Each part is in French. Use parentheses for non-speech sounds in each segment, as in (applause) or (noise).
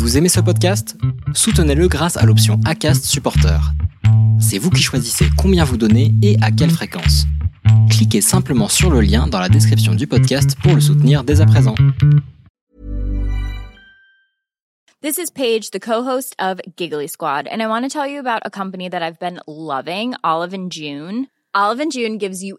Vous aimez ce podcast? Soutenez-le grâce à l'option ACAST Supporter. C'est vous qui choisissez combien vous donnez et à quelle fréquence. Cliquez simplement sur le lien dans la description du podcast pour le soutenir dès à présent. This is Paige, the co-host of Giggly Squad, and I want to tell you about a company that I've been loving, Olive and June. Olive and June gives you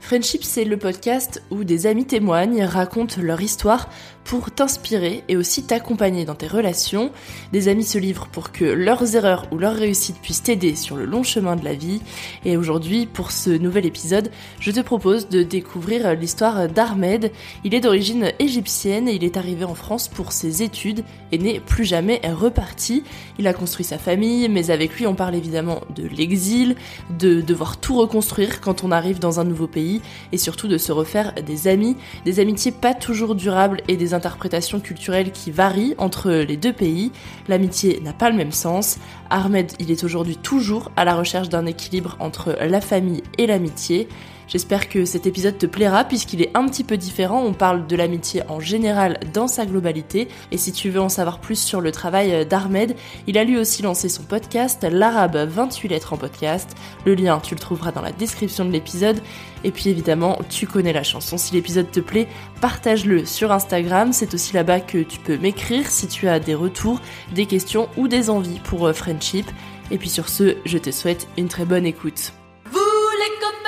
Friendship, c'est le podcast où des amis témoignent, racontent leur histoire pour t'inspirer et aussi t'accompagner dans tes relations. Des amis se livrent pour que leurs erreurs ou leurs réussites puissent t'aider sur le long chemin de la vie. Et aujourd'hui, pour ce nouvel épisode, je te propose de découvrir l'histoire d'Ahmed. Il est d'origine égyptienne et il est arrivé en France pour ses études et n'est plus jamais reparti. Il a construit sa famille, mais avec lui on parle évidemment de l'exil, de devoir tout reconstruire quand on arrive dans un nouveau pays et surtout de se refaire des amis, des amitiés pas toujours durables et des interprétations culturelles qui varient entre les deux pays. L'amitié n'a pas le même sens. Ahmed, il est aujourd'hui toujours à la recherche d'un équilibre entre la famille et l'amitié. J'espère que cet épisode te plaira puisqu'il est un petit peu différent. On parle de l'amitié en général dans sa globalité. Et si tu veux en savoir plus sur le travail d'Ahmed, il a lui aussi lancé son podcast, l'Arabe 28 lettres en podcast. Le lien, tu le trouveras dans la description de l'épisode. Et puis évidemment, tu connais la chanson. Si l'épisode te plaît, partage-le sur Instagram. C'est aussi là-bas que tu peux m'écrire si tu as des retours, des questions ou des envies pour euh, Friendship. Et puis sur ce, je te souhaite une très bonne écoute. Vous les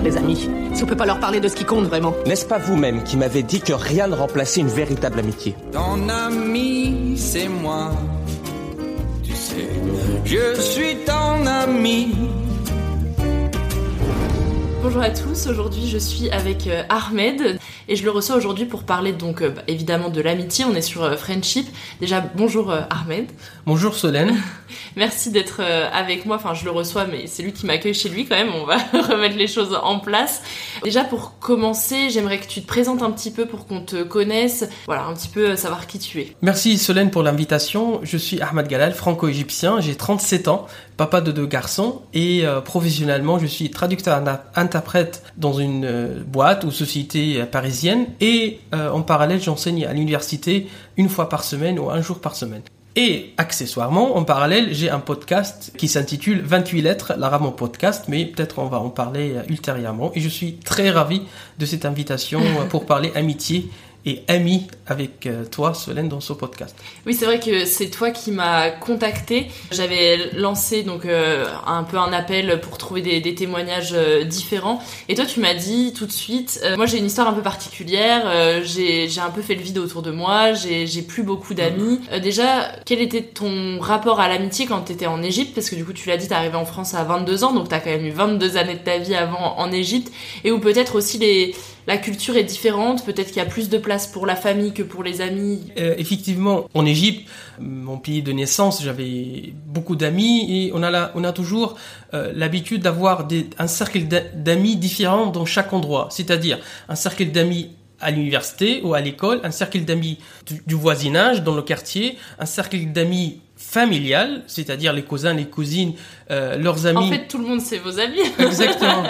sert les amis Si on peut pas leur parler de ce qui compte vraiment N'est-ce pas vous-même qui m'avez dit que rien ne remplaçait une véritable amitié Ton ami, c'est moi. Tu sais, je suis ton ami. Bonjour à tous, aujourd'hui je suis avec euh, Ahmed et je le reçois aujourd'hui pour parler donc euh, bah, évidemment de l'amitié, on est sur euh, Friendship. Déjà bonjour euh, Ahmed. Bonjour Solène. (laughs) Merci d'être avec moi, enfin je le reçois mais c'est lui qui m'accueille chez lui quand même, on va (laughs) remettre les choses en place. Déjà pour commencer, j'aimerais que tu te présentes un petit peu pour qu'on te connaisse, voilà un petit peu savoir qui tu es. Merci Solène pour l'invitation. Je suis Ahmad Galal, franco-égyptien, j'ai 37 ans, papa de deux garçons et euh, professionnellement je suis traducteur interprète dans une euh, boîte ou société euh, parisienne et en parallèle j'enseigne à l'université une fois par semaine ou un jour par semaine. Et accessoirement, en parallèle, j'ai un podcast qui s'intitule 28 lettres, l'arabe podcast, mais peut-être on va en parler ultérieurement. Et je suis très ravi de cette invitation pour parler amitié et ami avec euh, toi, Solène, dans ce podcast. Oui, c'est vrai que c'est toi qui m'as contacté. J'avais lancé donc euh, un peu un appel pour trouver des, des témoignages euh, différents. Et toi, tu m'as dit tout de suite, moi j'ai une histoire un peu particulière. j'ai un peu fait le vide autour de moi. J'ai plus beaucoup d'amis. déjà, quel était ton rapport à l'amitié quand tu étais en Égypte? Parce que du coup, tu l'as dit, t'es arrivé en France à 22 ans, donc t'as quand même eu 22 années de ta vie avant en Égypte. Et ou peut-être aussi les la culture est différente, peut-être qu'il y a plus de place pour la famille que pour les amis. Euh, effectivement, en Égypte, mon pays de naissance, j'avais beaucoup d'amis et on a, toujours euh, l'habitude d'avoir un cercle d'amis différents dans chaque endroit. C'est-à-dire un cercle d'amis à l'université ou à l'école, un cercle d'amis du, voisinage dans le quartier, un cercle d'amis familial, c'est-à-dire les cousins, les cousines, euh, leurs amis. En fait, tout le monde c'est vos amis. (laughs) (laughs) Exactement.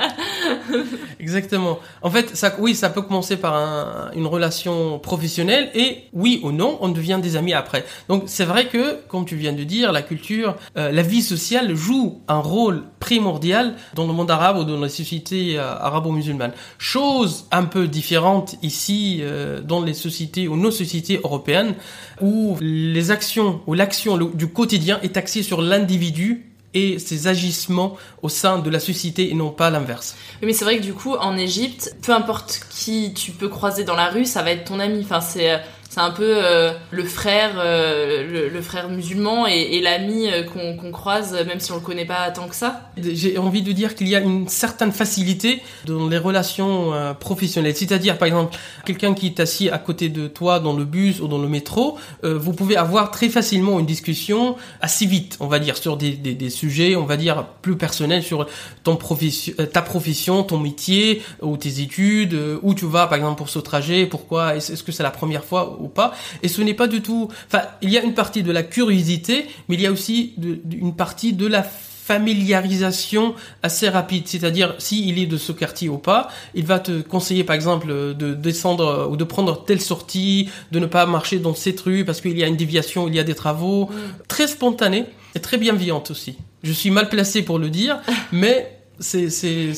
Exactement. En fait, ça, oui, ça peut commencer par un, une relation professionnelle et oui ou non, on devient des amis après. Donc c'est vrai que, comme tu viens de dire, la culture, euh, la vie sociale joue un rôle primordial dans le monde arabe ou dans la société euh, arabo-musulmane. Chose un peu différente ici euh, dans les sociétés ou nos sociétés européennes où les actions ou l'action du quotidien est axée sur l'individu et ses agissements au sein de la société et non pas l'inverse. Mais c'est vrai que du coup, en Égypte, peu importe qui tu peux croiser dans la rue, ça va être ton ami. Enfin, c'est euh, c'est un peu euh, le frère, euh, le, frère musulman et, l'ami euh, qu'on croise, même si on le connaît pas tant que ça. J'ai envie de dire qu'il y a une certaine facilité dans les relations professionnelles. C'est-à-dire, par exemple, quelqu'un qui est assis à côté de toi dans le bus ou dans le métro, vous pouvez avoir très facilement une discussion assez vite, on va dire, sur des, des, des sujets, on va dire, plus personnels, sur ton profession, ta profession, ton métier ou tes études, où tu vas, par exemple, pour ce trajet, pourquoi, est-ce que c'est la première fois ou pas. Et ce n'est pas du tout. Enfin, il y a une partie de la curiosité, mais il y a aussi une partie de la familiarisation assez rapide, c'est-à-dire s'il est de ce quartier ou pas, il va te conseiller par exemple de descendre ou de prendre telle sortie, de ne pas marcher dans cette rue parce qu'il y a une déviation, il y a des travaux, mm. très spontané et très bienveillante aussi. Je suis mal placé pour le dire, (laughs) mais c'est...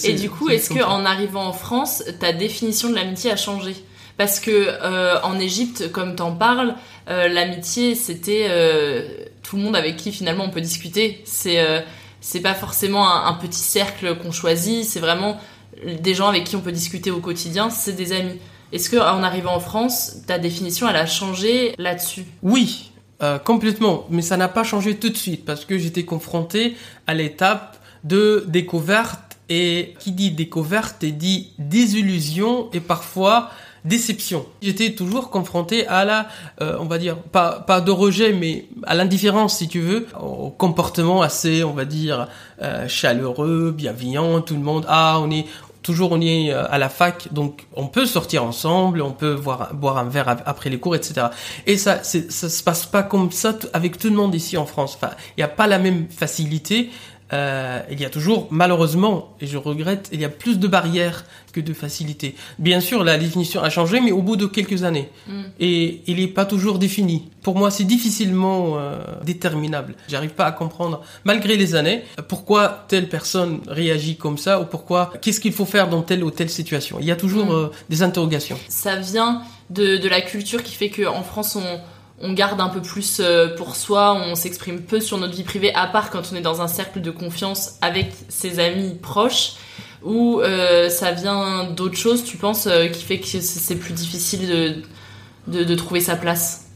Et du coup, est-ce que en arrivant en France, ta définition de l'amitié a changé? Parce que euh, en Égypte, comme t'en parles, euh, l'amitié c'était euh, tout le monde avec qui finalement on peut discuter. C'est c'est pas forcément un, petit cercle qu'on choisit, c'est vraiment des gens avec qui on peut discuter au quotidien, c'est des amis. Est-ce que en arrivant en France, ta définition elle a changé là-dessus? Oui, complètement, mais ça n'a pas changé tout de suite parce que j'étais confronté à l'étape de découverte et qui dit découverte dit désillusion et parfois déception. J'étais toujours confronté à la, euh, on va dire, pas, pas de rejet, mais à l'indifférence, si tu veux, au comportement assez, on va dire, euh, chaleureux, bienveillant, tout le monde, ah, on est, toujours on est euh, à la fac, donc on peut sortir ensemble, on peut boire, boire un verre après les cours, etc. Et ça, ça se passe pas comme ça avec tout le monde ici en France. Enfin, il n'y a pas la même facilité euh, il y a toujours, malheureusement, et je regrette, il y a plus de barrières que de facilités. Bien sûr, la définition a changé, mais au bout de quelques années. Mm. Et il n'est pas toujours défini. Pour moi, c'est difficilement euh, déterminable. J'arrive pas à comprendre, malgré les années, pourquoi telle personne réagit comme ça, ou pourquoi, qu'est-ce qu'il faut faire dans telle ou telle situation. Il y a toujours mm. euh, des interrogations. Ça vient de, de la culture qui fait qu'en France, on on garde un peu plus euh, pour soi, on s'exprime peu sur notre vie privée, à part quand on est dans un cercle de confiance avec ses amis proches, ou euh, ça vient d'autre chose, tu penses, euh, qui fait que c'est plus difficile de, de, trouver sa place?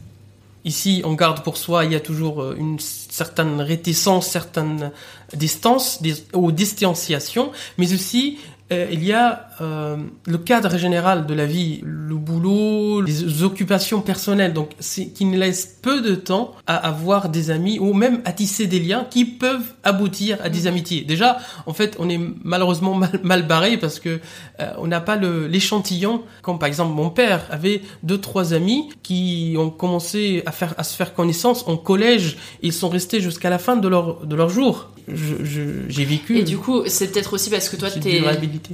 Ici, on garde pour soi, il y a toujours une certaine réticence, certaine distance ou distanciation, mais aussi il y a le cadre général de la vie, le boulot, les occupations personnelles, donc qui ne laisse peu de temps à avoir des amis ou même à tisser des liens qui peuvent aboutir à des mm. amitiés. Déjà, en fait, on est malheureusement (laughs) mal, mal barré parce que euh, on n'a pas l'échantillon. Comme par exemple, mon père avait deux trois amis qui ont commencé à faire à se faire connaissance en collège. Et ils sont restés jusqu'à la fin de leur de leur jour j'ai vécu. Et du coup, c'est peut-être aussi parce que toi, t'es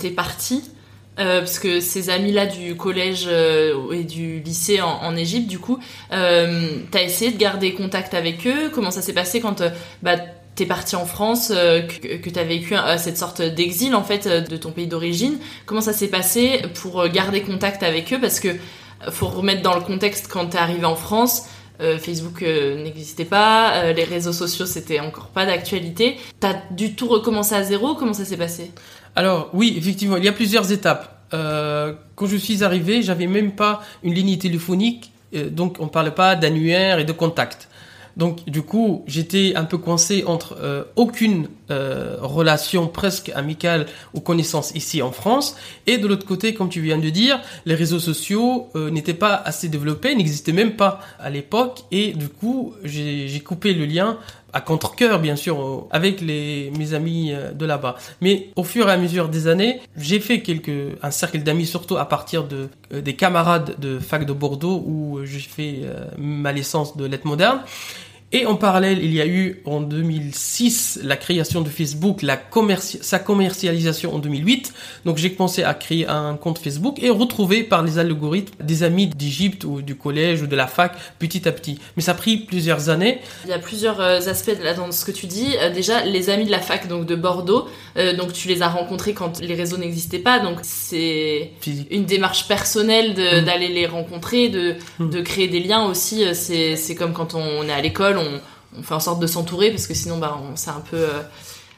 es parti euh, parce que ces amis-là du collège euh, et du lycée en, Égypte, du coup, euh, t'as essayé de garder contact avec eux? Comment ça s'est passé quand euh, bah, t'es parti en France, que, que t'as vécu cette sorte d'exil en fait de ton pays d'origine? Comment ça s'est passé pour garder contact avec eux? Parce que faut remettre dans le contexte quand t'es arrivé en France. Facebook n'existait pas, les réseaux sociaux c'était encore pas d'actualité. T'as du tout recommencé à zéro Comment ça s'est passé? Alors oui, effectivement, il y a plusieurs étapes. Euh, quand je suis arrivé, j'avais même pas une ligne téléphonique, euh, donc on parlait pas d'annuaire et de contact. Donc du coup, j'étais un peu coincé entre euh, aucune euh, relation presque amicale ou connaissance ici en France, et de l'autre côté, comme tu viens de dire, les réseaux sociaux euh, n'étaient pas assez développés, n'existaient même pas à l'époque, et du coup, j'ai coupé le lien à contre-cœur bien sûr avec les mes amis euh, de là-bas. Mais au fur et à mesure des années, j'ai fait quelques un cercle d'amis surtout à partir de euh, des camarades de fac de Bordeaux où euh, j'ai fait ma licence de lettres modernes. Et en parallèle, il y a eu en 2006 la création de Facebook, la commerci- sa commercialisation en 2008. Donc j'ai commencé à créer un compte Facebook et retrouver par les algorithmes des amis d'Égypte ou du collège ou de la fac petit à petit. Mais ça a pris plusieurs années. Il y a plusieurs euh, aspects là dans ce que tu dis. Euh, déjà, les amis de la fac donc de Bordeaux, euh, donc tu les as rencontrés quand les réseaux n'existaient pas, donc c'est une démarche personnelle Mm. d'aller les rencontrer, de, Mm. de créer des liens aussi. C'est comme quand on est à l'école, on, fait en sorte de s'entourer parce que sinon bah c'est un peu euh,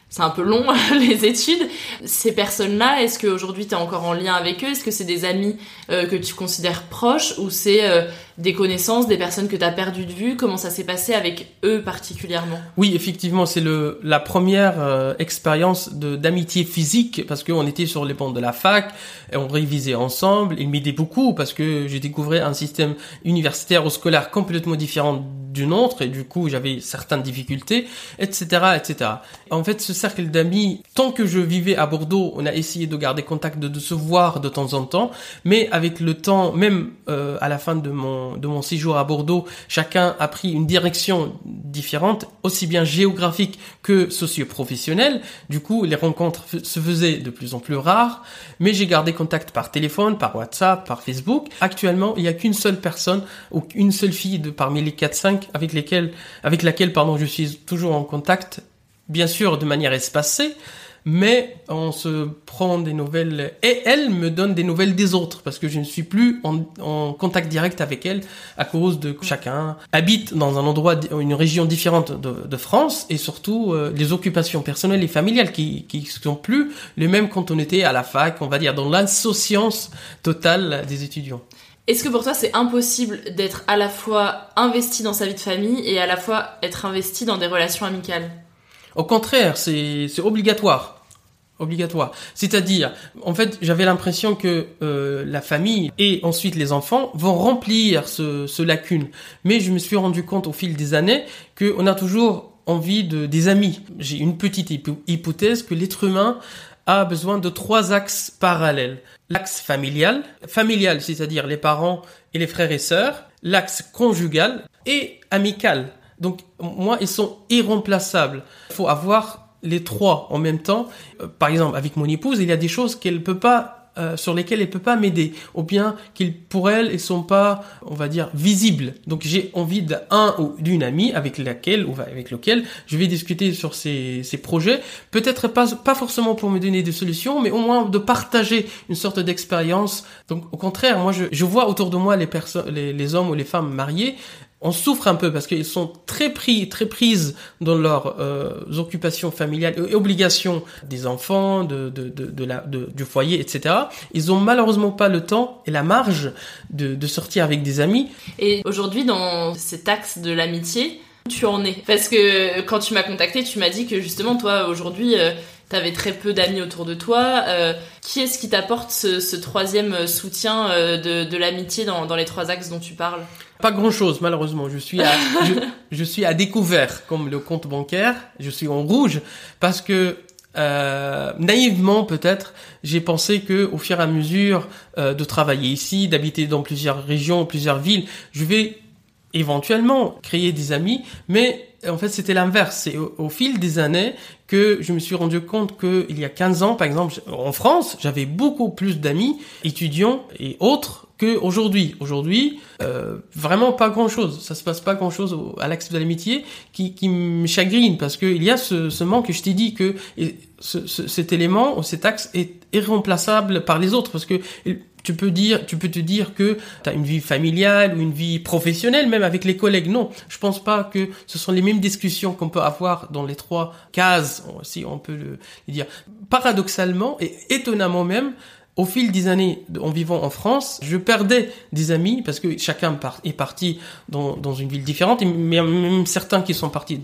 c'est un peu long (laughs) les études. Ces personnes-là, est-ce qu'aujourd'hui tu es encore en lien avec eux? Est-ce que c'est des amis euh, que tu considères proches? Ou c'est euh, des connaissances, des personnes que tu as perdues de vue Comment ça s'est passé avec eux particulièrement? Oui, effectivement, c'est le la première euh, expérience d'amitié physique parce qu'on était sur les bancs de la fac et on révisait ensemble. Il m'aidait beaucoup parce que j'ai découvert un système universitaire ou scolaire complètement différent du nôtre et du coup j'avais certaines difficultés, etc., etc. En fait, ce cercle d'amis, tant que je vivais à Bordeaux, on a essayé de garder contact, de, de se voir de temps en temps, mais avec le temps, même euh, à la fin de mon de mon séjour à Bordeaux, chacun a pris une direction différente, aussi bien géographique que socio-professionnelle. Du coup, les rencontres se faisaient de plus en plus rares, mais j'ai gardé contact par téléphone, par WhatsApp, par Facebook. Actuellement, il n'y a qu'une seule personne ou une seule fille de parmi les 4-5 avec lesquelles, avec laquelle, pardon, je suis toujours en contact, bien sûr de manière espacée, mais on se prend des nouvelles et elle me donne des nouvelles des autres parce que je ne suis plus en, en contact direct avec elle à cause de chacun habite dans un endroit, une région différente de, de France et surtout euh, les occupations personnelles et familiales qui qui sont plus les mêmes quand on était à la fac, on va dire dans l'insouciance totale des étudiants. Est-ce que pour toi c'est impossible d'être à la fois investi dans sa vie de famille et à la fois être investi dans des relations amicales? Au contraire, c'est c'est obligatoire. Obligatoire. C'est-à-dire, en fait, j'avais l'impression que euh, la famille et ensuite les enfants vont remplir ce, ce lacune. Mais je me suis rendu compte au fil des années qu'on a toujours envie de des amis. J'ai une petite hypo- hypothèse que l'être humain a besoin de trois axes parallèles. L'axe familial, familial, c'est-à-dire les parents et les frères et sœurs, l'axe conjugal et amical. Donc moi, ils sont irremplaçables. Il faut avoir les trois en même temps. Euh, par exemple, avec mon épouse, il y a des choses qu'elle peut pas euh, sur lesquelles elle peut pas m'aider, ou bien qu'ils pour elle, ils sont pas, on va dire, visibles. Donc j'ai envie d'un ou d'une amie avec laquelle ou avec lequel je vais discuter sur ces, ces projets. Peut-être pas pas forcément pour me donner des solutions, mais au moins de partager une sorte d'expérience. Donc au contraire, moi je, je vois autour de moi les personnes, les, les hommes ou les femmes mariés on souffre un peu parce qu'ils sont très pris, très prises dans leurs euh, occupations familiales et obligations des enfants, de, de, de, de du foyer, etc. Ils ont malheureusement pas le temps et la marge de, de sortir avec des amis. Et aujourd'hui, dans cet axe de l'amitié, tu en es Parce que quand tu m'as contacté, tu m'as dit que justement, toi, aujourd'hui, euh, t'avais très peu d'amis autour de toi. Euh, qui est-ce qui t'apporte ce, ce troisième soutien euh, de, de l'amitié dans, dans les trois axes dont tu parles? Pas grand chose, malheureusement. Je suis à, je, je suis à découvert, comme le compte bancaire. Je suis en rouge parce que euh, naïvement peut-être, j'ai pensé que au fur et à mesure euh, de travailler ici, d'habiter dans plusieurs régions, plusieurs villes, je vais éventuellement créer des amis, mais En fait, c'était l'inverse. C'est au, fil des années que je me suis rendu compte que il y a 15 ans, par exemple, en France, j'avais beaucoup plus d'amis étudiants et autres que aujourd'hui. Aujourd'hui, euh, vraiment pas grand chose. Ça se passe pas grand chose à l'axe de l'amitié qui, qui me chagrine parce que il y a ce, manque. Je t'ai dit que et ce- ce- cet élément, cet axe est irremplaçable par les autres parce que tu peux dire, tu peux te dire que tu as une vie familiale ou une vie professionnelle, même avec les collègues. Non, je pense pas que ce sont les mêmes discussions qu'on peut avoir dans les trois cases, si on peut le le dire. Paradoxalement et étonnamment même, au fil des années en vivant en France, je perdais des amis parce que chacun est parti dans, dans une ville différente, et mais même certains qui sont partis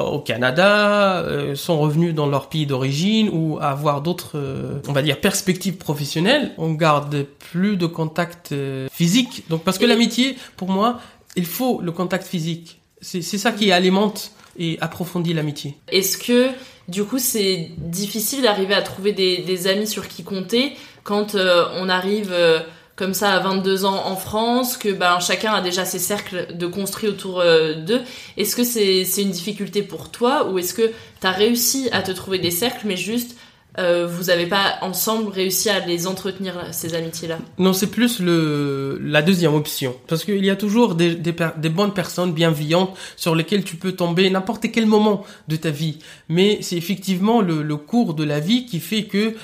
au Canada euh, sont revenus dans leur pays d'origine ou à avoir d'autres, euh, on va dire, perspectives professionnelles. On garde plus de contact euh, physique. Donc parce que l'amitié, pour moi, il faut le contact physique. C'est c'est ça qui alimente et approfondit l'amitié. Est-ce que du coup c'est difficile d'arriver à trouver des, des amis sur qui compter quand euh, on arrive euh, comme ça à 22 ans en France, que ben, chacun a déjà ses cercles de construits autour euh, d'eux Est-ce que c'est c'est une difficulté pour toi ou est-ce que tu as réussi à te trouver des cercles mais juste euh, vous avez pas ensemble réussi à les entretenir ces amitiés-là Non, c'est plus le la deuxième option. Parce qu'il y a toujours des, des, des bonnes personnes bienveillantes sur lesquelles tu peux tomber n'importe quel moment de ta vie. Mais c'est effectivement le, le cours de la vie qui fait que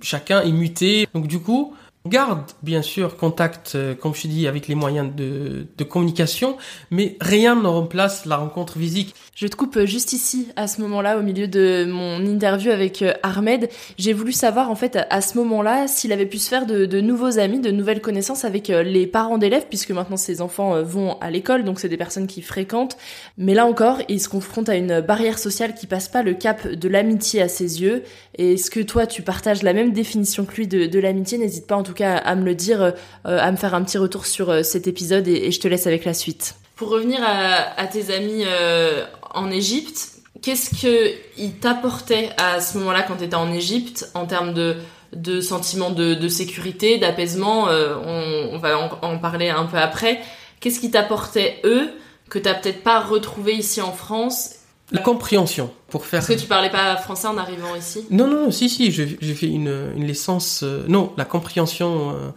chacun est muté. Donc du coup, garde bien sûr contact, euh, comme je dis, avec les moyens de, de communication, mais rien ne remplace la rencontre physique. Je te coupe juste ici, à ce moment-là, au milieu de mon interview avec euh, Ahmed. J'ai voulu savoir, en fait, à ce moment-là, s'il avait pu se faire de, nouveaux amis, de nouvelles connaissances avec euh, les parents d'élèves, puisque maintenant ses enfants euh, vont à l'école, donc c'est des personnes qui fréquentent. Mais là encore, il se confronte à une barrière sociale qui passe pas le cap de l'amitié à ses yeux. Est-ce que toi, tu partages la même définition que lui de, de l'amitié? N'hésite pas, en tout à me le dire, euh, à me faire un petit retour sur euh, cet épisode, et, je te laisse avec la suite. Pour revenir à, tes amis euh, en Égypte, qu'est-ce que ils t'apportaient à ce moment-là quand tu étais en Égypte en termes de de sentiment de, sécurité, d'apaisement on, va en, parler un peu après. Qu'est-ce qui t'apportait eux que t'as peut-être pas retrouvé ici en France La compréhension pour faire. Parce que tu parlais pas français en arrivant ici. Non, non, si, si, j'ai fait une, une licence. euh, non, la compréhension euh,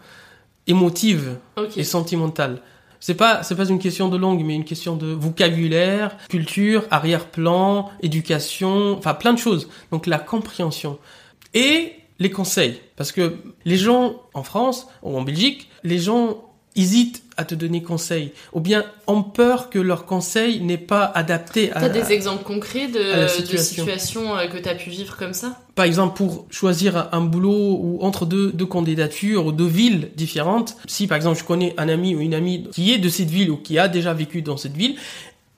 émotive et sentimentale. C'est pas, c'est pas une question de langue, mais une question de vocabulaire, culture, arrière-plan, éducation, enfin plein de choses. Donc la compréhension et les conseils, parce que les gens en France ou en Belgique, les gens hésitent à te donner conseil, ou bien ont peur que leur conseil n'est pas adapté à. T'as des exemples concrets de, situations euh, que t'as pu vivre comme ça? Par exemple, pour choisir un- boulot ou entre deux, deux candidatures ou deux villes différentes, si par exemple je connais un ami ou une amie qui est de cette ville ou qui a déjà vécu dans cette ville,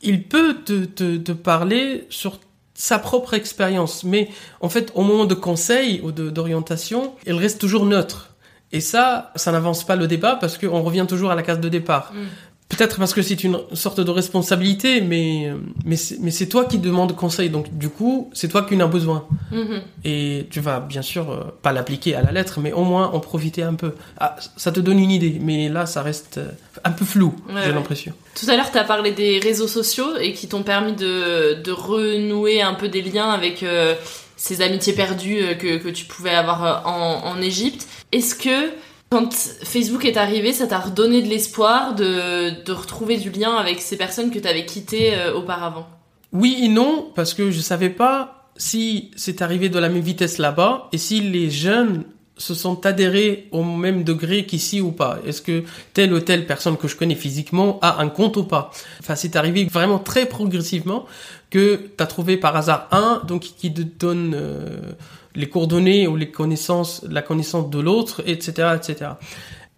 il peut te, te, te parler sur sa propre expérience. Mais en fait, au moment de conseil ou d'orientation, il reste toujours neutre. Et ça, ça n'avance pas le débat parce qu'on revient toujours à la case de départ. Mm. Peut-être parce que c'est une sorte de responsabilité, mais, mais c'est mais c'est toi qui demande conseil. Donc, du coup, c'est toi qui en as besoin. Mhm. Et tu vas bien sûr euh, pas l'appliquer à la lettre, mais au moins en profiter un peu. Ah, ça te donne une idée, mais là, ça reste euh, un peu flou, Ouais, j'ai ouais. l'impression. Tout à l'heure, tu as parlé des réseaux sociaux et qui t'ont permis de, de renouer un peu des liens avec euh, ces amitiés perdues euh, que, que tu pouvais avoir euh, en, en Égypte. Est-ce que quand Facebook est arrivé, ça t'a redonné de l'espoir de, de retrouver du lien avec ces personnes que tu avais quittées euh, auparavant? Oui et non, parce que je savais pas si c'est arrivé de la même vitesse là-bas et si les jeunes se sont adhérés au même degré qu'ici ou pas. Est-ce que telle ou telle personne que je connais physiquement a un compte ou pas? Enfin, c'est arrivé vraiment très progressivement que tu as trouvé par hasard un, donc qui te donne euh, les coordonnées ou les connaissances, la connaissance de l'autre, etc., etc.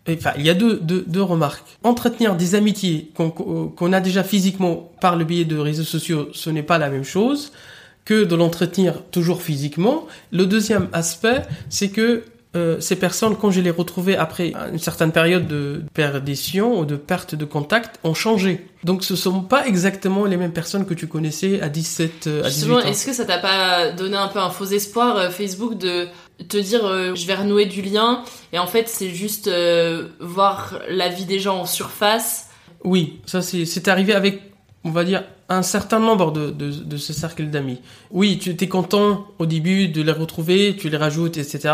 Et, Enfin, il y a deux, deux, deux remarques. Entretenir des amitiés qu'on a déjà physiquement par le biais de réseaux sociaux, ce n'est pas la même chose que de l'entretenir toujours physiquement. Le deuxième aspect, c'est que euh, ces personnes, quand je les retrouvais après une certaine période de perdition ou de perte de contact, ont changé. Donc ce sont pas exactement les mêmes personnes que tu connaissais à 17, euh, à 18 Justement, ans. est-ce que ça t'a pas donné un peu un faux espoir euh, Facebook de te dire euh, je vais renouer du lien et en fait c'est juste euh, voir la vie des gens en surface? Oui, ça c'est c'est arrivé avec, on va dire, un certain nombre de, de, de ce cercle d'amis. Oui, tu es content au début de les retrouver, tu les rajoutes, etc.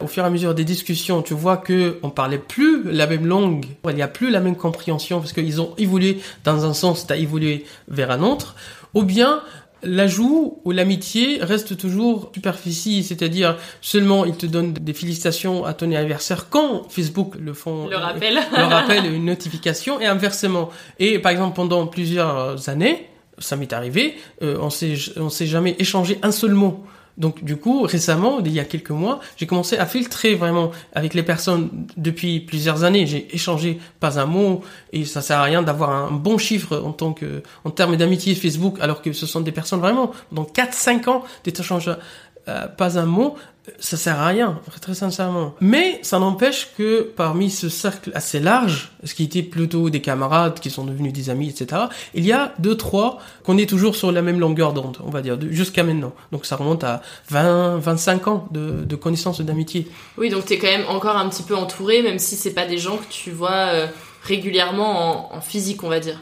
Au fur et à mesure des discussions, tu vois que on parlait plus la même langue, il n'y a plus la même compréhension parce qu'ils ont évolué dans un sens, tu as évolué vers un autre. Ou bien l'ajout ou l'amitié reste toujours superficie, c'est-à-dire seulement ils te donnent des félicitations à ton anniversaire quand Facebook le font, Le rappel. le rappel, une notification et inversement. Et par exemple pendant plusieurs années, ça m'est arrivé, euh, on s'est on s'est jamais échangé un seul mot. Donc du coup, récemment, il y a quelques mois, j'ai commencé à filtrer vraiment avec les personnes depuis plusieurs années. J'ai échangé pas un mot et ça sert à rien d'avoir un bon chiffre en tant que en termes d'amitié Facebook, alors que ce sont des personnes vraiment dans 4-5 ans d'échange euh, pas un mot ça sert à rien, très sincèrement. Mais ça n'empêche que parmi ce cercle assez large, ce qui était plutôt des camarades qui sont devenus des amis, etc., il y a deux, trois qu'on est toujours sur la même longueur d'onde, on va dire, jusqu'à maintenant. Donc ça remonte à 20, 25 ans de, connaissances et d'amitié. Oui, donc t'es quand même encore un petit peu entouré, même si c'est pas des gens que tu vois euh, régulièrement en, en physique, on va dire.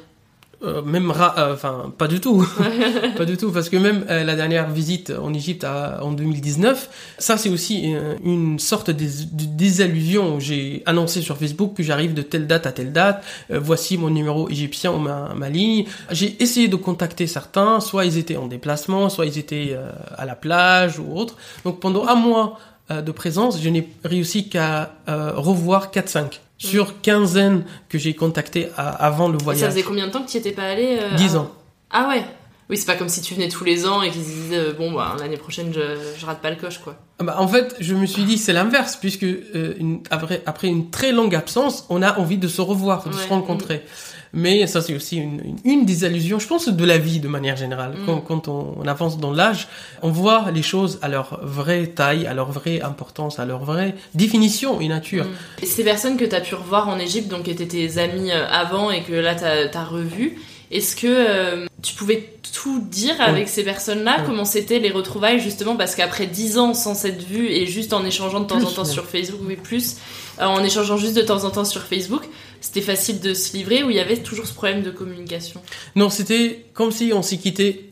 Euh, même euh, enfin pas du tout. (laughs) Pas du tout parce que même euh, la dernière visite en Égypte à- en 2019 ça c'est aussi euh, une sorte de, de désillusion j'ai annoncé sur Facebook que j'arrive de telle date à telle date euh, voici mon numéro égyptien ou ma, ma ligne. J'ai essayé de contacter certains soit ils étaient en déplacement soit ils étaient euh, à la plage ou autre. Donc pendant un mois de présence je n'ai réussi qu'à euh, revoir 4-5 sur quinzaine que j'ai contacté à- avant le Et voyage ça faisait combien de temps que tu étais pas allé euh, 10 avant ans. Ah ouais Oui, c'est pas comme si tu venais tous les ans et qu'ils se disaient euh, bon bah l'année prochaine je, je rate pas le coche quoi. Ah bah, en fait, je me suis dit c'est l'inverse puisque euh, une- après, après une très longue absence, on a envie de se revoir, de se rencontrer. Mais ça c'est aussi une, des allusions, je pense, de la vie de manière générale. Mm. Quand, quand on, on avance dans l'âge, on voit les choses à leur vraie taille, à leur vraie importance, à leur vraie définition et nature. Et ces personnes que t'as pu revoir en Égypte, donc qui étaient tes amis euh, avant et que là t'as as revu, est-ce que euh, tu pouvais tout dire avec ces personnes-là. Comment c'était les retrouvailles justement Parce qu'après 10 ans sans s'être vu et juste en échangeant de temps Plus, en temps sur Facebook, oui plus, euh, en échangeant juste de temps en temps sur Facebook, c'était facile de se livrer ou il y avait toujours ce problème de communication Non, c'était comme si on s'est quitté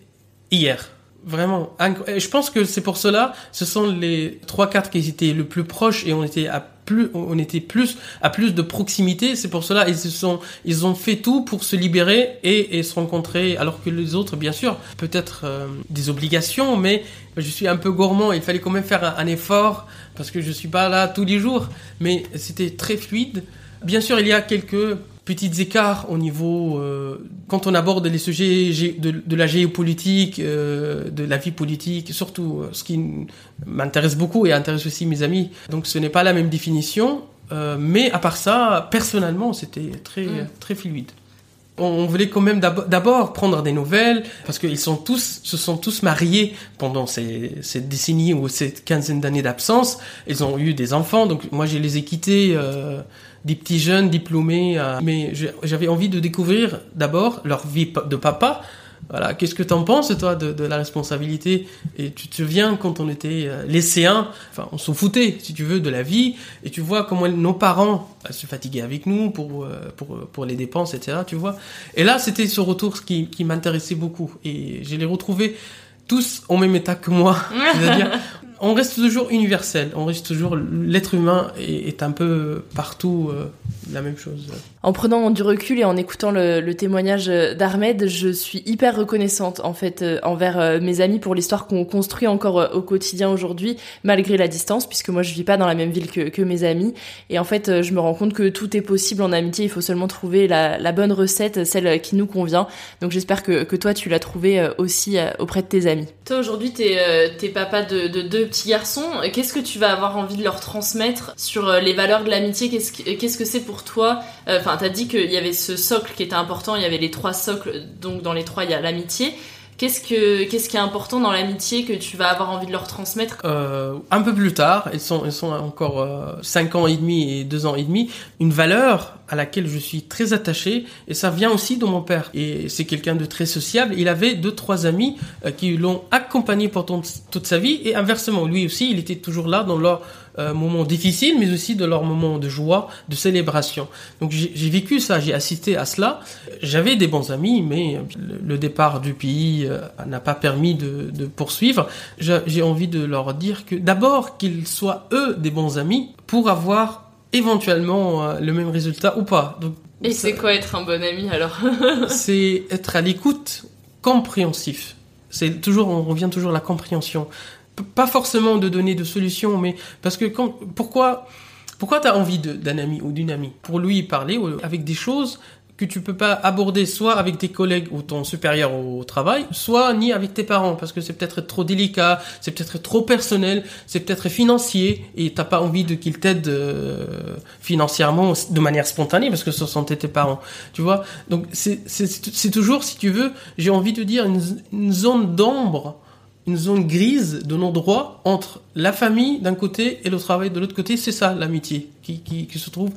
hier. Vraiment. Je pense que c'est pour cela, ce sont les trois quatre qui étaient le plus proches et on était à plus, on était plus à plus de proximité. C'est pour cela ils se sont, ils ont fait tout pour se libérer et, et se rencontrer. Alors que les autres, bien sûr, peut-être euh, des obligations, mais je suis un peu gourmand. Il fallait quand même faire un, un effort parce que je suis pas là tous les jours. Mais c'était très fluide. Bien sûr, il y a quelques petits écarts au niveau euh, quand on aborde les sujets de, de la géopolitique, euh, de la vie politique, surtout euh, ce qui m'intéresse beaucoup et intéresse aussi mes amis. Donc ce n'est pas la même définition, euh, mais à part ça, personnellement, c'était très Mm. très fluide. On, on voulait quand même d'ab- d'abord prendre des nouvelles parce qu'ils sont tous se sont tous mariés pendant ces, cette décennie ou cette quinzaine d'années d'absence. Ils ont eu des enfants, donc moi je les ai quittés. Euh, des petits jeunes diplômés, euh, mais j'avais envie de découvrir d'abord leur vie de papa. Voilà, qu'est-ce que t'en penses toi de, de la responsabilité? Et tu te souviens quand on était euh, lycéens, enfin on s'en foutait si tu veux de la vie, et tu vois comment nos parents euh, se fatiguaient avec nous pour euh, pour pour les dépenses, etc. Tu vois Et là c'était ce retour qui qui m'intéressait beaucoup, et je les retrouvés tous au même état que moi, (laughs) c'est-à-dire on reste toujours universel, on reste toujours l'être humain est, est un peu partout euh, la même chose. En prenant du recul et en écoutant le, le témoignage d'Ahmed, je suis hyper reconnaissante en fait euh, envers euh, mes amis pour l'histoire qu'on construit encore euh, au quotidien aujourd'hui, malgré la distance, puisque moi je vis pas dans la même ville que, que mes amis. Et en fait, euh, je me rends compte que tout est possible en amitié. Il faut seulement trouver la, la bonne recette, celle qui nous convient. Donc j'espère que, que toi tu l'as trouvée euh, aussi euh, auprès de tes amis. Toi aujourd'hui, t'es euh, t'es papa de, de deux petits garçons. Qu'est-ce que tu vas avoir envie de leur transmettre sur euh, les valeurs de l'amitié? Qu'est-ce que c'est pour toi? Euh, Enfin, t'as dit qu'il y avait ce socle qui était important. Il y avait les trois socles. Donc dans les trois, il y a l'amitié. Qu'est-ce que qu'est-ce qui est important dans l'amitié que tu vas avoir envie de leur transmettre? Euh, un peu plus tard, ils sont, ils sont encore euh, 5 ans et demi et 2 ans et demi, une valeur à laquelle je suis très attaché et ça vient aussi de mon père. Et c'est quelqu'un de très sociable. Il avait deux, trois amis euh, qui l'ont accompagné pendant toute sa vie et inversement, lui aussi, il était toujours là dans leurs euh, moments difficiles, mais aussi de leurs moments de joie, de célébration. Donc j'ai vécu ça, j'ai assisté à cela. J'avais des bons amis, mais le, le départ du pays euh, n'a pas permis de, de poursuivre. J'ai envie de leur dire que d'abord qu'ils soient eux des bons amis pour avoir éventuellement euh, le même résultat ou pas. Donc, Et c'est quoi être un bon ami alors (laughs) c'est être à l'écoute, compréhensif. C'est toujours, on revient toujours à la compréhension. P- Pas forcément de donner de solutions, mais parce que quand, pourquoi, pourquoi t'as envie d'un ami ou d'une amie? Pour lui parler avec des choses que tu peux pas aborder soit avec tes collègues ou ton supérieur au travail, soit ni avec tes parents parce que c'est peut-être trop délicat, c'est peut-être trop personnel, c'est peut-être financier et t'as pas envie de qu'ils t'aident euh, financièrement de manière spontanée parce que ce sont tes parents, tu vois. Donc c'est toujours si tu veux, j'ai envie de dire une zone d'ombre une zone grise de non-droit entre la famille d'un côté et le travail de l'autre côté. C'est ça l'amitié qui, qui, qui se trouve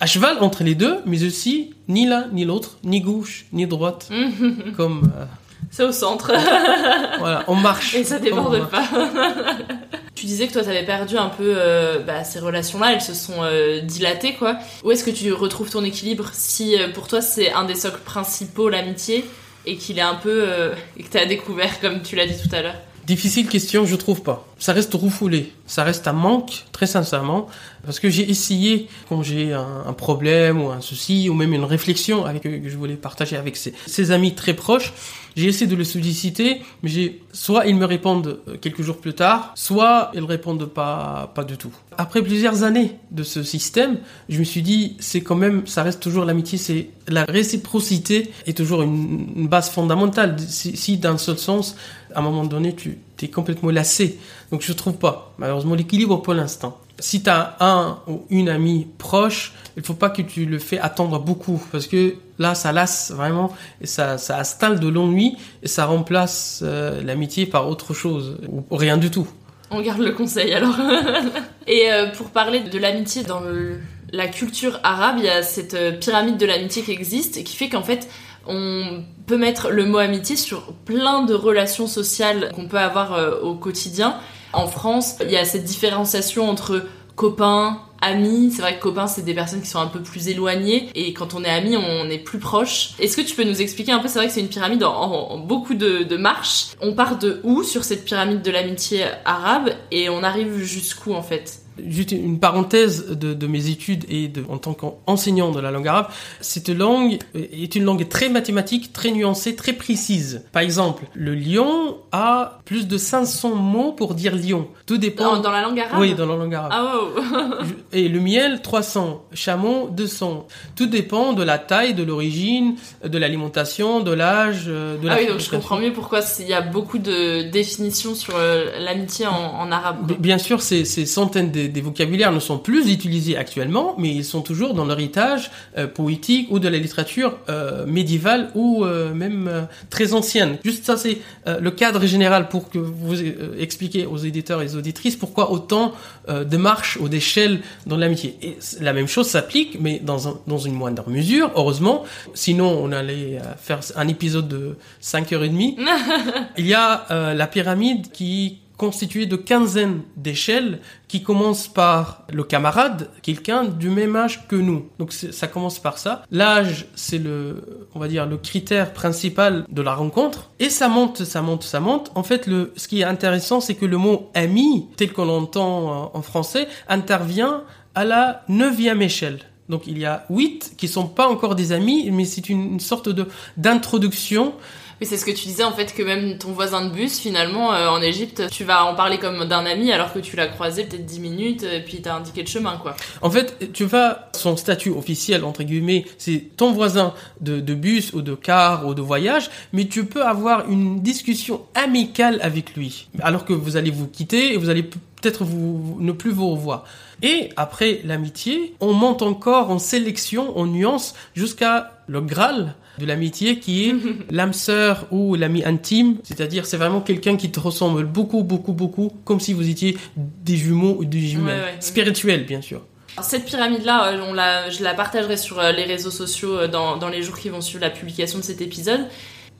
à cheval entre les deux, mais aussi ni l'un ni l'autre, ni gauche ni droite, (laughs) comme euh, C'est au centre. (laughs) voilà, on marche. Et ça déborde pas. (laughs) tu disais que toi, t'avais perdu un peu euh, bah, ces relations-là, elles se sont euh, dilatées, quoi. Où est-ce que tu retrouves ton équilibre si pour toi c'est un des socles principaux, l'amitié, et qu'il est un peu. euh, et que t'as découvert, comme tu l'as dit tout à l'heure? Difficile question, je trouve pas. Ça reste refoulé. Ça reste un manque, très sincèrement. Parce que j'ai essayé, quand j'ai un, problème ou un souci, ou même une réflexion avec, que je voulais partager avec ses, ses amis très proches, j'ai essayé de le solliciter, mais j'ai, soit ils me répondent euh, quelques jours plus tard, soit ils répondent pas, pas du tout. Après plusieurs années de ce système, je me suis dit, c'est quand même, ça reste toujours l'amitié, c'est la réciprocité est toujours une, une base fondamentale. Si, si d'un seul sens, à un moment donné, tu es complètement lassé. Donc je trouve pas, malheureusement, l'équilibre pour l'instant. Si tu as un ou une amie proche, il faut pas que tu le fais attendre beaucoup parce que là, ça lasse vraiment et ça, ça installe de l'ennui et ça remplace euh, l'amitié par autre chose ou rien du tout. On garde le conseil alors. (laughs) Et euh, pour parler de l'amitié dans le- la culture arabe, il y a cette euh, pyramide de l'amitié qui existe et qui fait qu'en fait, on peut mettre le mot amitié sur plein de relations sociales qu'on peut avoir euh, au quotidien. En France, il y a cette différenciation entre copains, amis. C'est vrai que copains, c'est des personnes qui sont un peu plus éloignées et quand on est amis, on est plus proche. Est-ce que tu peux nous expliquer un peu? C'est vrai que c'est une pyramide en, beaucoup de marches. On part de où sur cette pyramide de l'amitié arabe? Et on arrive jusqu'où en fait? Juste une parenthèse de, de mes études et de, en tant qu'enseignant de la langue arabe, cette langue est une langue très mathématique, très nuancée, très précise. Par exemple, le lion a plus de 500 mots pour dire lion. Tout dépend. dans, dans la langue arabe Oui, dans la langue arabe. Ah wow (laughs) Et le miel, 300. Chameau, 200. Tout dépend de la taille, de l'origine, de l'alimentation, de l'âge, euh, de la Ah oui, donc je comprends mieux pourquoi il y a beaucoup de définitions sur euh, l'amitié en, en arabe. Bien sûr, ces centaines de- des vocabulaires ne sont plus utilisés actuellement, mais ils sont toujours dans l'héritage euh, poétique ou de la littérature euh, médiévale ou euh, même euh, très ancienne. Juste ça, c'est euh, le cadre général pour que vous euh, expliquez aux éditeurs et aux auditrices pourquoi autant euh, de marches ou d'échelles dans l'amitié. Et la même chose s'applique, mais dans, un- dans une moindre mesure, heureusement. Sinon, on allait faire un épisode de 5h30. (laughs) Il y a euh, la pyramide qui constituée de quinzaine d'échelles qui commence par le camarade, quelqu'un du même âge que nous. Donc ça commence par ça. L'âge, c'est le, on va dire, le critère principal de la rencontre. Et ça monte, ça monte, ça monte. En fait, le, ce qui est intéressant, c'est que le mot ami, tel qu'on l'entend euh, en français, intervient à la neuvième échelle. Donc il y a huit qui sont pas encore des amis, mais c'est une, une sorte de d'introduction Oui, c'est ce que tu disais en fait que même ton voisin de bus, finalement, euh, en Égypte, tu vas en parler comme d'un ami alors que tu l'as croisé peut-être 10 minutes et puis t'as indiqué le chemin quoi. En fait, tu vas, son statut officiel, entre guillemets, c'est ton voisin de, de bus ou de car ou de voyage, mais tu peux avoir une discussion amicale avec lui, alors que vous allez vous quitter et vous allez peut-être vous, ne plus vous revoir. Et après l'amitié, on monte encore en sélection, en nuance, jusqu'à le Graal de l'amitié qui est (laughs) l'âme sœur ou l'ami intime, c'est-à-dire c'est vraiment quelqu'un qui te ressemble beaucoup, beaucoup, beaucoup, comme si vous étiez des jumeaux ou des jumelles, Ouais, ouais. spirituels bien sûr. Cette pyramide-là, euh, on la, je la partagerai sur euh, les réseaux sociaux euh, dans, dans les jours qui vont suivre la publication de cet épisode.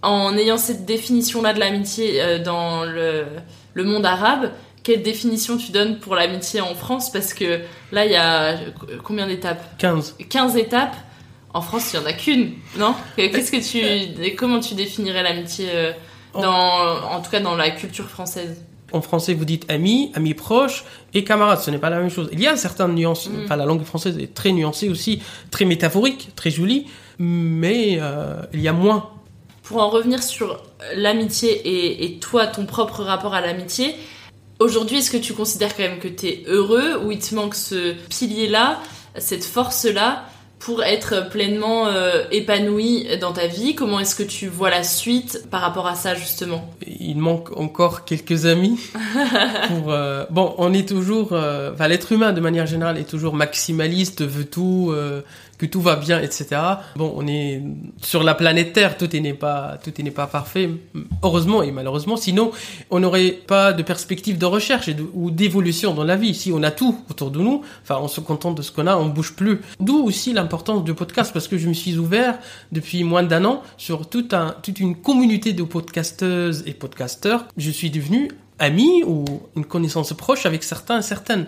En ayant cette définition-là de l'amitié dans le, le monde arabe, quelle définition tu donnes pour l'amitié en France? Parce que là, il y a combien d'étapes? 15. 15 étapes. En France, il y en a qu'une, non? Qu'est-ce que tu, comment tu définirais l'amitié euh, dans, en tout cas dans la culture française? En français, vous dites ami, ami proche et camarade. Ce n'est pas la même chose. Il y a certaines nuances. Mm. Enfin, la langue française est très nuancée aussi, très métaphorique, très jolie, mais euh, il y a moins. Pour en revenir sur l'amitié et, et toi, ton propre rapport à l'amitié, aujourd'hui, est-ce que tu considères quand même que tu es heureux ou il te manque ce pilier-là, cette force-là? Pour être pleinement euh, épanoui dans ta vie Comment est-ce que tu vois la suite par rapport à ça, justement? Il manque encore quelques amis. (laughs) pour, euh, bon, on est toujours, euh, enfin, l'être humain de manière générale est toujours maximaliste, veut tout, que tout va bien, etc. Bon, on est sur la planète Terre, tout n'est pas, tout n'est pas parfait, heureusement et malheureusement. Sinon, on n'aurait pas de perspective de recherche ou d'évolution dans la vie. Si on a tout autour de nous, enfin, on se contente de ce qu'on a, on bouge plus. D'où aussi l'importance du podcast, parce que je me suis ouvert depuis moins d'un an sur tout un, toute une communauté de podcasteuses et podcasteurs. Je suis devenu ami ou une connaissance proche avec certains et certaines.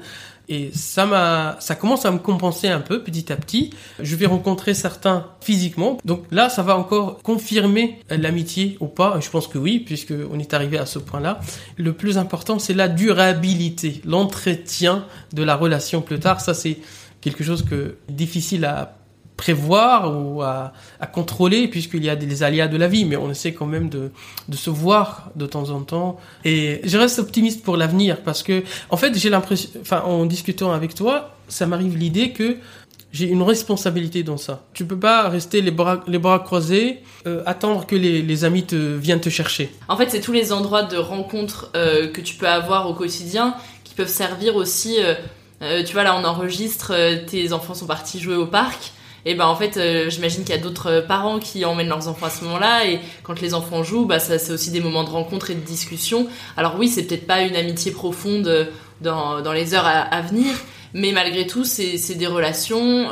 Et ça m'a, ça commence à me compenser un peu petit à petit. Je vais rencontrer certains physiquement. Donc là, ça va encore confirmer l'amitié ou pas. Je pense que oui, puisque on est arrivé à ce point-là. Le plus important, c'est la durabilité, l'entretien de la relation plus tard. Ça, c'est quelque chose que difficile à prévoir ou à, contrôler puisqu'il y a des aléas de la vie, mais on essaie quand même de, se voir de temps en temps. Et je reste optimiste pour l'avenir parce que, en fait, j'ai l'impression, enfin, en discutant avec toi, ça m'arrive l'idée que j'ai une responsabilité dans ça. Tu peux pas rester les bras, les bras croisés, euh, attendre que les, amis te viennent te chercher. En fait, c'est tous les endroits de rencontres euh, que tu peux avoir au quotidien qui peuvent servir aussi. euh, tu vois, là, on enregistre, tes enfants sont partis jouer au parc. Et ben en fait, euh, j'imagine qu'il y a d'autres euh, parents qui emmènent leurs enfants à ce moment-là. Et quand les enfants jouent, bah, ça, c'est aussi des moments de rencontre et de discussion. Alors oui, c'est peut-être pas une amitié profonde euh, dans, dans les heures à, venir, mais malgré tout, c'est c'est des relations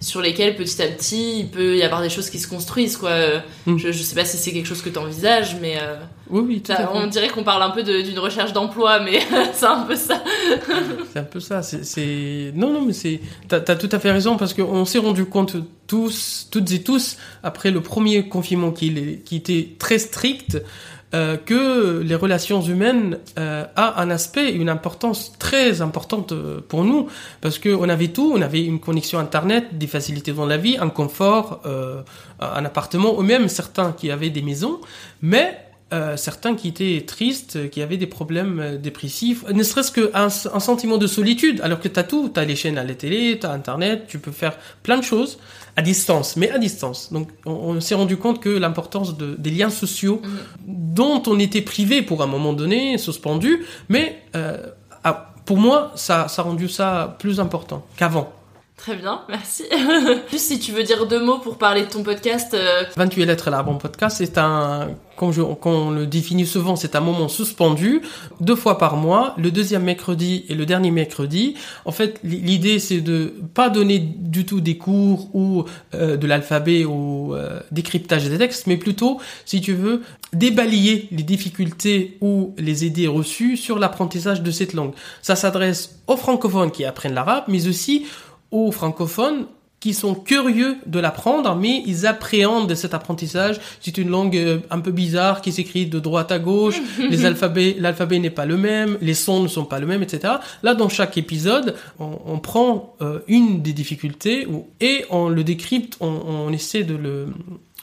sur lesquelles petit à petit, il peut y avoir des choses qui se construisent. Quoi. Mm. Je, je sais pas si c'est quelque chose que tu envisages, mais euh, Oui, oui, tout à on dirait qu'on parle un peu d'une recherche d'emploi, mais (laughs) c'est un peu ça. C'est un peu ça. C'est, non, non, mais c'est. T'as, t'as tout à fait raison parce qu'on s'est rendu compte tous, toutes et tous, après le premier confinement qui, qui était très strict, euh, que les relations humaines euh, a un aspect, une importance très importante euh, pour nous. Parce que on avait tout, on avait une connexion internet, des facilités dans la vie, un confort, euh, un appartement, ou même certains qui avaient des maisons, mais euh, certains qui étaient tristes, qui avaient des problèmes euh, dépressifs, ne serait-ce qu'un un sentiment de solitude, alors que tu as tout, tu as les chaînes à la télé, tu as Internet, tu peux faire plein de choses à distance, mais à distance. Donc on, on s'est rendu compte que l'importance de, des liens sociaux dont on était privé pour un moment donné, suspendu, mais euh, ah, pour moi, ça, ça a rendu ça plus important qu'avant. Très bien, merci. (laughs) Juste si tu veux dire deux mots pour parler de ton podcast. euh, 28 lettres à la bon podcast, c'est un, comme, je, comme on le définit souvent, c'est un moment suspendu, deux fois par mois, le deuxième mercredi et le dernier mercredi. En fait, l'idée c'est de pas donner du tout des cours ou euh, de l'alphabet ou euh, décryptage des textes, mais plutôt, si tu veux, débalayer les difficultés ou les idées reçues sur l'apprentissage de cette langue. Ça s'adresse aux francophones qui apprennent l'arabe, mais aussi aux francophones qui sont curieux de l'apprendre, mais ils appréhendent cet apprentissage. C'est une langue euh, un peu bizarre qui s'écrit de droite à gauche. (laughs) les alphabets, l'alphabet n'est pas le même, les sons ne sont pas le même, etc. Là, dans chaque épisode, on, on prend euh, une des difficultés et on le décrypte, on, on essaie de le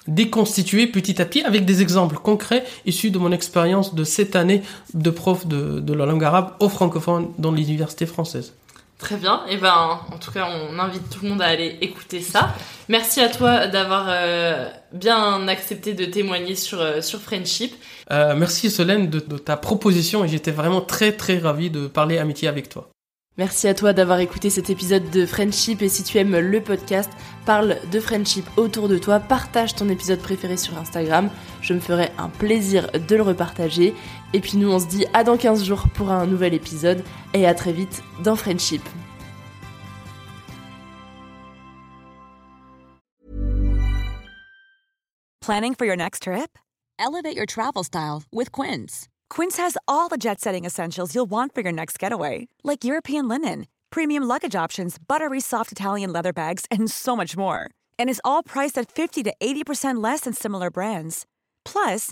déconstituer petit à petit avec des exemples concrets issus de mon expérience de cette année de prof de, de la langue arabe aux francophones dans l'université française. Très bien. Et ben, en tout cas, on invite tout le monde à aller écouter ça. Merci à toi d'avoir euh, bien accepté de témoigner sur, euh, sur Friendship. Euh, merci Solène de, de ta proposition et j'étais vraiment très très ravi de parler amitié avec toi. Merci à toi d'avoir écouté cet épisode de Friendship et si tu aimes le podcast, parle de Friendship autour de toi, partage ton épisode préféré sur Instagram, je me ferai un plaisir de le repartager. Et puis nous, on se dit à dans 15 jours pour un nouvel épisode et à très vite dans Friendship. Planning for your next trip? Elevate your travel style with Quince. Quince has all the jet setting essentials you'll want for your next getaway, like European linen, premium luggage options, buttery soft Italian leather bags, and so much more. And is all priced at 50 to 80% less than similar brands. Plus,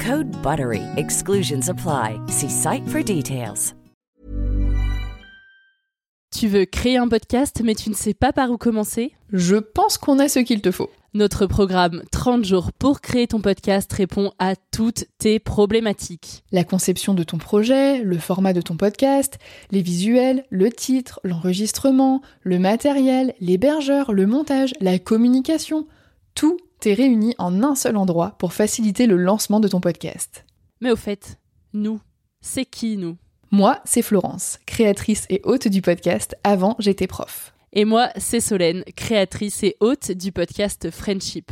Code BUTTERY. Exclusions apply. See site for details. Tu veux créer un podcast mais tu ne sais pas par où commencer? Je pense qu'on a ce qu'il te faut. Notre programme 30 jours pour créer ton podcast répond à toutes tes problématiques. La conception de ton projet, le format de ton podcast, les visuels, le titre, l'enregistrement, le matériel, l'hébergeur, le montage, la communication, tout est réuni en un seul endroit pour faciliter le lancement de ton podcast. Mais au fait, nous, c'est qui nous? Moi, c'est Florence, créatrice et hôte du podcast Avant j'étais prof. Et moi, c'est Solène, créatrice et hôte du podcast Friendship.